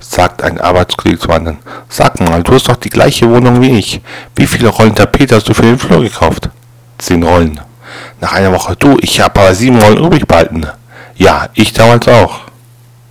sagt ein Arbeitskollege zum anderen. Sag mal, du hast doch die gleiche Wohnung wie ich. Wie viele Rollen Tapete hast du für den Flur gekauft? Zehn Rollen. Nach einer Woche, du, ich habe aber sieben Rollen übrig behalten. Ja, ich damals auch.